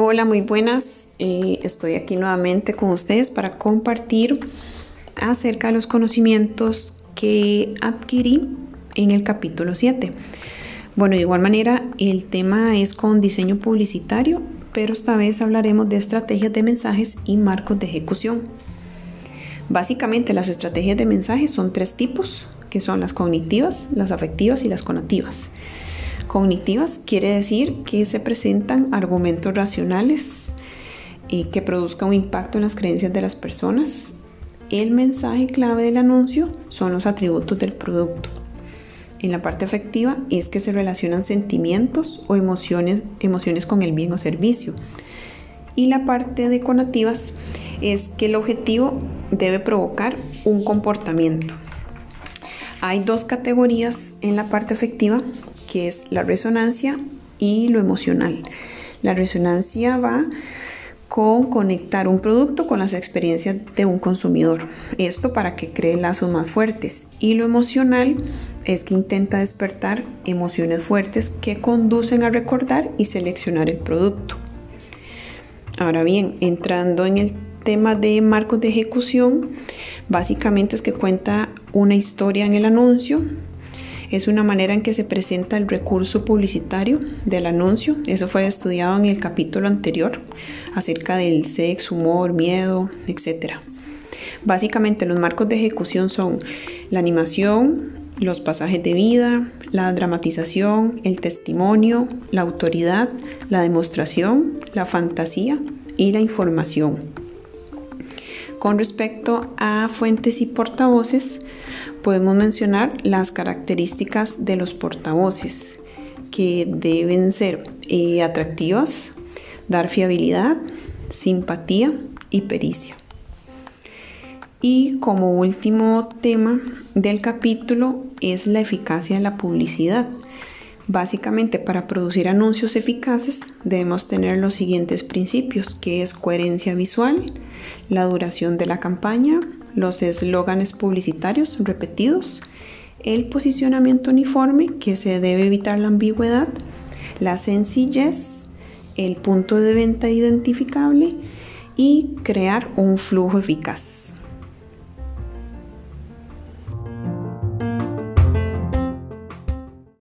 Hola, muy buenas. Eh, estoy aquí nuevamente con ustedes para compartir acerca de los conocimientos que adquirí en el capítulo 7. Bueno, de igual manera, el tema es con diseño publicitario, pero esta vez hablaremos de estrategias de mensajes y marcos de ejecución. Básicamente, las estrategias de mensajes son tres tipos, que son las cognitivas, las afectivas y las conativas. Cognitivas quiere decir que se presentan argumentos racionales y que produzcan un impacto en las creencias de las personas. El mensaje clave del anuncio son los atributos del producto. En la parte afectiva es que se relacionan sentimientos o emociones, emociones con el bien o servicio. Y la parte de conativas es que el objetivo debe provocar un comportamiento. Hay dos categorías en la parte afectiva que es la resonancia y lo emocional. La resonancia va con conectar un producto con las experiencias de un consumidor. Esto para que cree lazos más fuertes. Y lo emocional es que intenta despertar emociones fuertes que conducen a recordar y seleccionar el producto. Ahora bien, entrando en el tema de marcos de ejecución, básicamente es que cuenta una historia en el anuncio, es una manera en que se presenta el recurso publicitario del anuncio. Eso fue estudiado en el capítulo anterior acerca del sexo, humor, miedo, etc. Básicamente los marcos de ejecución son la animación, los pasajes de vida, la dramatización, el testimonio, la autoridad, la demostración, la fantasía y la información. Con respecto a fuentes y portavoces, podemos mencionar las características de los portavoces que deben ser eh, atractivas, dar fiabilidad, simpatía y pericia. Y como último tema del capítulo es la eficacia de la publicidad. Básicamente para producir anuncios eficaces debemos tener los siguientes principios, que es coherencia visual, la duración de la campaña, los eslóganes publicitarios repetidos, el posicionamiento uniforme, que se debe evitar la ambigüedad, la sencillez, el punto de venta identificable y crear un flujo eficaz.